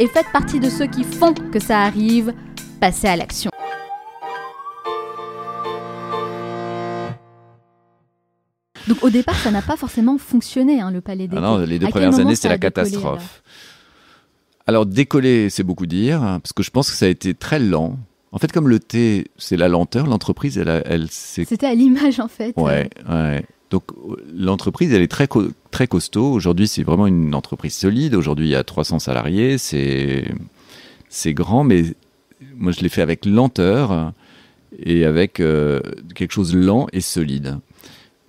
et faites partie de ceux qui font que ça arrive. Passez à l'action. Donc au départ, ça n'a pas forcément fonctionné, hein, le Palais des Ah non, les deux À premières années, c'était la décollé, catastrophe. Alors, décoller, c'est beaucoup dire, hein, parce que je pense que ça a été très lent. En fait, comme le thé, c'est la lenteur, l'entreprise, elle, elle s'est C'était à l'image en fait. Ouais, ouais. Donc l'entreprise, elle est très, très costaud. Aujourd'hui, c'est vraiment une entreprise solide. Aujourd'hui, il y a 300 salariés. C'est, grand, mais moi, je l'ai fait avec lenteur et avec euh, quelque chose de lent et solide.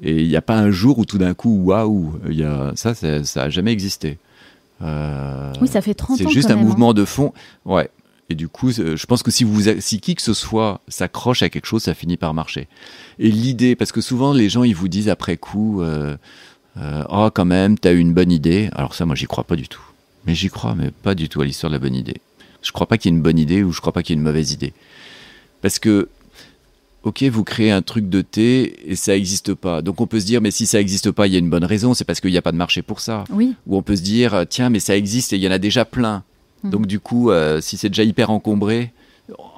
Et il n'y a pas un jour où tout d'un coup, waouh, ça, ça, ça a jamais existé. Euh, Oui, ça fait 30 ans. c'est juste quand un même, hein. mouvement de fond. Ouais. Et du coup, euh, je pense que si, vous, si qui que ce soit s'accroche à quelque chose, ça finit par marcher. Et l'idée, parce que souvent les gens, ils vous disent après coup, euh, euh, oh quand même, t'as eu une bonne idée. Alors ça, moi, j'y crois pas du tout. Mais j'y crois, mais pas du tout à l'histoire de la bonne idée. Je crois pas qu'il y ait une bonne idée ou je crois pas qu'il y ait une mauvaise idée. Parce que, ok, vous créez un truc de thé et ça n'existe pas. Donc on peut se dire, mais si ça n'existe pas, il y a une bonne raison. C'est parce qu'il n'y a pas de marché pour ça Oui. où on peut se dire tiens mais ça existe et il y en a déjà plein. Mhm. Donc du coup euh, si c'est déjà hyper encombré,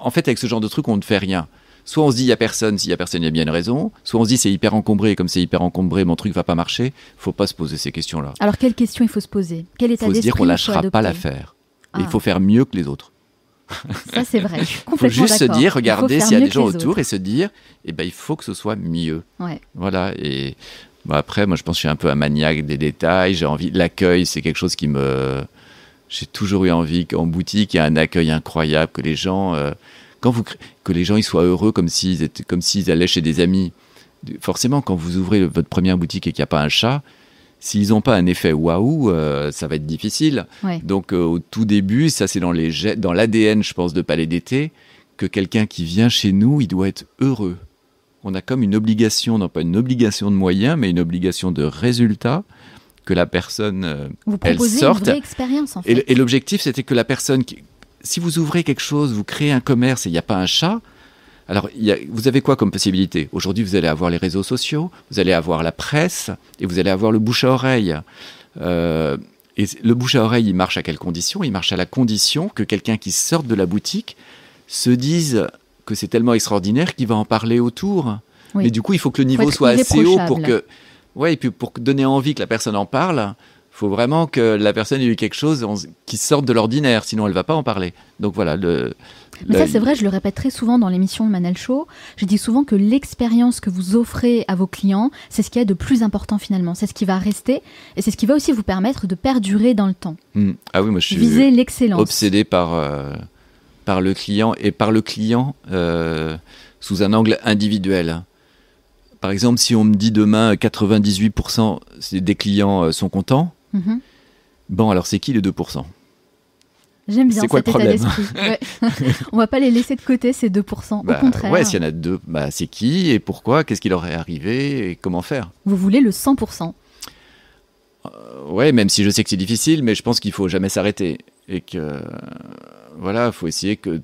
en fait avec ce genre de truc on ne fait rien. Soit on se dit il y a personne, s'il y a personne il y a bien une raison. Soit on se dit c'est hyper encombré et comme c'est hyper encombré mon truc va pas marcher. Faut pas se poser ces questions là. Alors quelle question il faut se poser? Quel état Faut se dire qu'on il lâchera pas l'affaire. Et Il Ah. faut faire mieux que les autres. Ça c'est vrai. Il faut juste se dire Il faire s'il y a des gens autour autres. et se dire eh ben il faut que ce soit mieux. Ouais. Voilà. Et bah, après, moi, je pense que je suis un peu un maniaque des détails. J'ai envie. L'accueil, c'est quelque chose qui me. J'ai toujours eu envie qu'en boutique, il y a un accueil incroyable, que les gens, euh, quand vous, que les gens, ils soient heureux comme s'ils étaient, comme s'ils allaient chez des amis. Forcément, quand vous ouvrez votre première boutique et qu'il n'y a pas un chat, s'ils n'ont pas un effet waouh, euh, ça va être difficile. Ouais. Donc, euh, au tout début, ça, c'est dans les, gè- dans l'ADN, je pense, de Palais d'été, que quelqu'un qui vient chez nous, il doit être heureux on a comme une obligation, non pas une obligation de moyens, mais une obligation de résultat que la personne. euh, Vous Elle sorte. une vraie expérience en fait. Et, l'objectif, c'était que la personne. Qui, si vous ouvrez quelque chose, vous créez un commerce et il n'y a pas un chat, alors il y a- vous avez quoi comme possibilité? Aujourd'hui, vous allez avoir les réseaux sociaux, vous allez avoir la presse et vous allez avoir le bouche à oreille. Euh, et le bouche à oreille, il marche à quelles conditions? Il marche à la condition que quelqu'un qui sorte de la boutique se dise que c'est tellement extraordinaire qu'il va en parler autour. Oui. Mais du coup, il faut que le niveau soit assez haut pour que, ouais, et puis pour donner envie que la personne en parle, faut vraiment que la personne ait eu quelque chose qui sorte de l'ordinaire, sinon elle va pas en parler. Donc voilà, le. Mais le- ça, c'est vrai, je le répète très souvent dans l'émission Le Manal Show. Je dis souvent que l'expérience que vous offrez à vos clients, c'est ce qui est de plus important finalement. C'est ce qui va rester et c'est ce qui va aussi vous permettre de perdurer dans le temps. Hmm. Ah oui, moi je suis Viser l'excellence. obsédé par euh, par le client et par le client euh, sous un angle individuel. Par exemple, si on me dit demain 98% c'est- des clients euh, sont contents, Mhm. bon alors c'est qui les 2% J'aime bien quoi cet le état d'esprit. Ouais. On va pas les laisser de côté, ces 2%. Bah, Au contraire, Ouais, s'il y en a deux, bah, c'est qui et pourquoi? Qu'est-ce qui leur est arrivé et comment faire? Vous voulez le 100%. Euh, ouais, même si je sais que c'est difficile, mais je pense qu'il faut jamais s'arrêter et que voilà, faut essayer que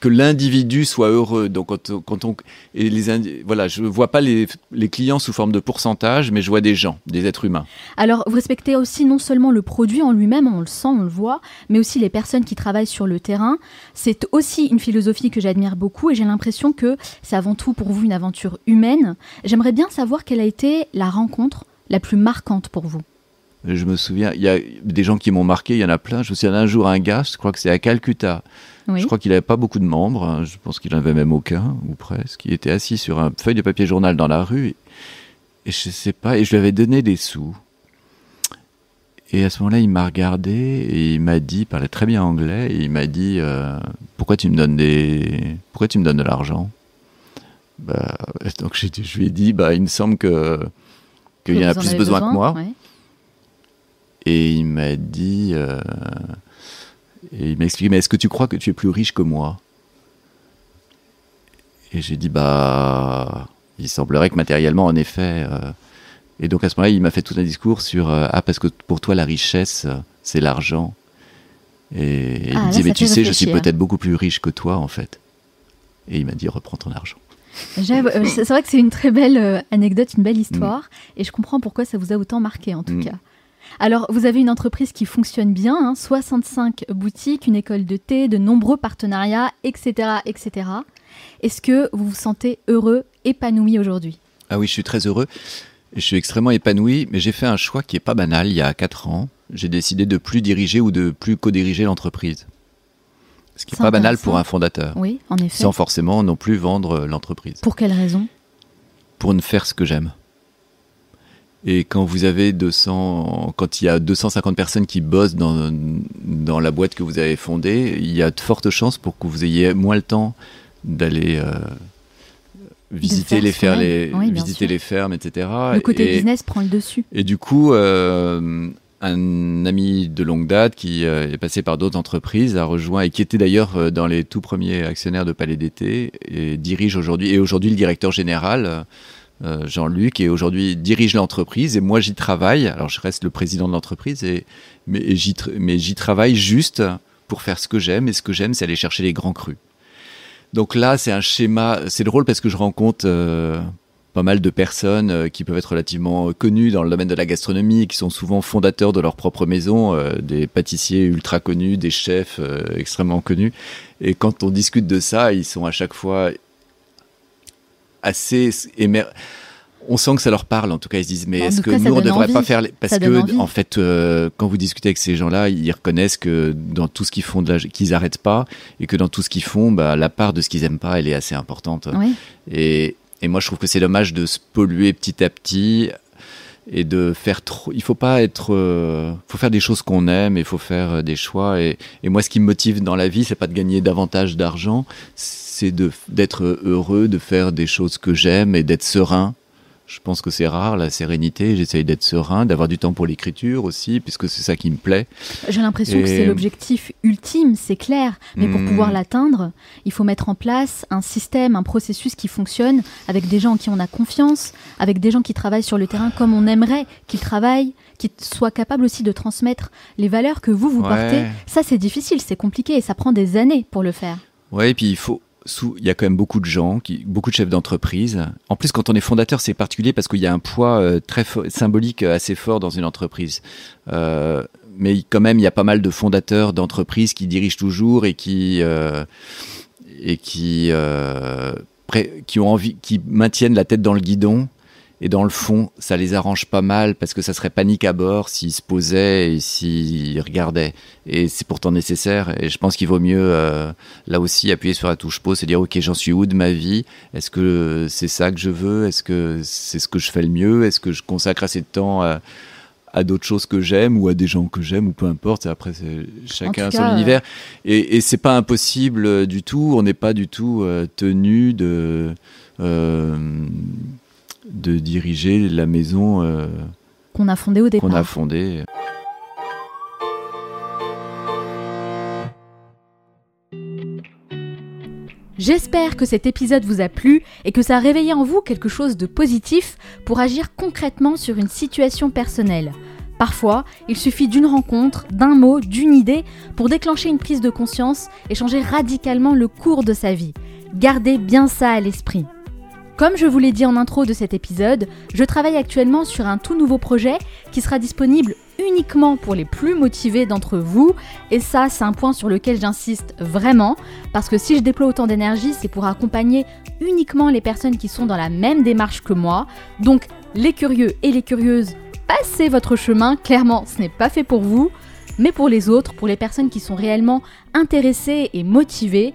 que, l'individu soit heureux. Donc quand, on et les voilà, je vois pas les, clients sous forme de pourcentage, mais je vois des gens, des êtres humains. Alors vous respectez aussi non seulement le produit en lui-même, on le sent, on le voit, mais aussi les personnes qui travaillent sur le terrain. C'est aussi une philosophie que j'admire beaucoup et j'ai l'impression que c'est avant tout pour vous une aventure humaine. J'aimerais bien savoir quelle a été la rencontre la plus marquante pour vous. Je me souviens, il y a des gens qui m'ont marqué, il y en a plein. Je me souviens d'un jour, un gars, je crois que c'est à Calcutta. Je crois qu'il n'avait pas beaucoup de membres, hein. je pense qu'il n'avait même aucun, ou presque. Il était assis sur un feuille de papier journal dans la rue, et, et je sais pas, et je lui avais donné des sous. Et à ce moment-là, il m'a regardé et il m'a dit, il parlait très bien anglais, et il m'a dit euh, Pourquoi tu me donnes des. Pourquoi tu me donnes de l'argent? Bah, Donc je lui ai dit bah, Il me semble que qu'il y en a plus besoin, que moi. Et il m'a dit. Euh, et il m'a expliqué, mais est-ce que tu crois que tu es plus riche que moi? Et j'ai dit, bah, il semblerait que matériellement, en effet. Euh, et donc à ce moment-là, il m'a fait tout un discours sur, euh, ah, parce que pour toi, la richesse, c'est l'argent. Et il ah, me dit, mais tu sais, je suis peut-être beaucoup plus riche que toi, en fait. Et il m'a dit, reprends ton argent. C'est vrai que c'est une très belle anecdote, une belle histoire, mm. et je comprends pourquoi ça vous a autant marqué en tout mm. cas. Alors, vous avez une entreprise qui fonctionne bien, 65 hein, boutiques, une école de thé, de nombreux partenariats, etc. etc. Est-ce que vous vous sentez heureux, épanoui aujourd'hui? Ah oui, je suis très heureux. Je suis extrêmement épanoui, mais j'ai fait un choix qui n'est pas banal il y a 4 ans. J'ai décidé de plus diriger ou de plus co-diriger l'entreprise. Ce qui n'est pas banal pour un fondateur. Oui, en effet. Sans forcément non plus vendre l'entreprise. Pour quelle raison? Pour ne faire ce que j'aime. Et quand vous avez 200, quand il y a 250 personnes qui bossent dans, dans la boîte que vous avez fondée, il y a de fortes chances pour que vous ayez moins le temps d'aller euh, visiter les fermes, les, visiter les fermes, etc. Le côté business prend le dessus. Et du coup, euh, un ami de longue date qui euh, est passé par d'autres entreprises a rejoint et qui était d'ailleurs dans les tout premiers actionnaires de Palais d'été et dirige aujourd'hui et aujourd'hui le directeur général euh, Jean-Luc, et aujourd'hui dirige l'entreprise. Et moi, j'y travaille. Alors, je reste le président de l'entreprise, et, mais j'y travaille juste pour faire ce que j'aime. Et ce que j'aime, c'est aller chercher les grands crus. Donc là, c'est un schéma. C'est drôle parce que je rencontre euh, pas mal de personnes euh, qui peuvent être relativement connues dans le domaine de la gastronomie, qui sont souvent fondateurs de leur propre maison, des pâtissiers ultra connus, des chefs extrêmement connus. Et quand on discute de ça, ils sont à chaque fois assez on sent que ça leur parle en tout cas ils se disent mais est-ce que nous on ne devrait pas faire parce que en fait euh, quand vous discutez avec ces gens-là ils reconnaissent que dans tout ce qu'ils font qu'ils n'arrêtent pas et que dans tout ce qu'ils font bah, la part de ce qu'ils aiment pas elle est assez importante. Et, et moi je trouve que c'est dommage de se polluer petit à petit et de faire trop il faut pas être euh, faut faire des choses qu'on aime et il faut faire euh, des choix et, et moi ce qui me motive dans la vie c'est pas de gagner davantage d'argent c'est d'être heureux, de faire des choses que j'aime et d'être serein. Je pense que c'est rare, la sérénité. J'essaye d'être serein, d'avoir du temps pour l'écriture aussi, puisque c'est ça qui me plaît. J'ai l'impression que c'est l'objectif ultime, c'est clair. Mais pour pouvoir hmm. l'atteindre, il faut mettre en place un système, un processus qui fonctionne avec des gens en qui on a confiance, avec des gens qui travaillent sur le terrain comme on aimerait qu'ils travaillent, qui soient capables aussi de transmettre les valeurs que vous, vous portez. Ça, c'est difficile, c'est compliqué et ça prend des années pour le faire. Oui, et puis il faut, il y a quand même beaucoup de gens, qui, beaucoup de chefs d'entreprise. En plus, quand on est fondateur, c'est particulier parce qu'il y a un poids euh, très symbolique euh, assez fort dans une entreprise. Euh, mais quand même, il y a pas mal de fondateurs d'entreprises qui dirigent toujours et qui et qui qui ont envie, qui maintiennent la tête dans le guidon et dans le fond, ça les arrange pas mal parce que ça serait panique à bord s'ils se posaient et s'ils regardaient. Et c'est pourtant nécessaire. Et je pense qu'il vaut mieux, euh, là aussi, appuyer sur la touche pause et dire, OK, j'en suis où de ma vie? Est-ce que c'est ça que je veux? Est-ce que c'est ce que je fais le mieux? Est-ce que je consacre assez de temps à, d'autres choses que j'aime ou à des gens que j'aime ou peu importe? Après, chacun a son univers. Et, et c'est pas impossible du tout. On n'est pas du tout euh, tenu de. De diriger la maison euh, qu'on a fondée au départ. Qu'on a fondée. J'espère que cet épisode vous a plu et que ça a réveillé en vous quelque chose de positif pour agir concrètement sur une situation personnelle. Parfois, il suffit d'une rencontre, d'un mot, d'une idée pour déclencher une prise de conscience et changer radicalement le cours de sa vie. Gardez bien ça à l'esprit. Comme je vous l'ai dit en intro de cet épisode, je travaille actuellement sur un tout nouveau projet qui sera disponible uniquement pour les plus motivés d'entre vous. Et ça, c'est un point sur lequel j'insiste vraiment, parce que si je déploie autant d'énergie, c'est pour accompagner uniquement les personnes qui sont dans la même démarche que moi. Donc, les curieux et les curieuses, passez votre chemin, clairement, ce n'est pas fait pour vous. Mais pour les autres, pour les personnes qui sont réellement intéressées et motivées,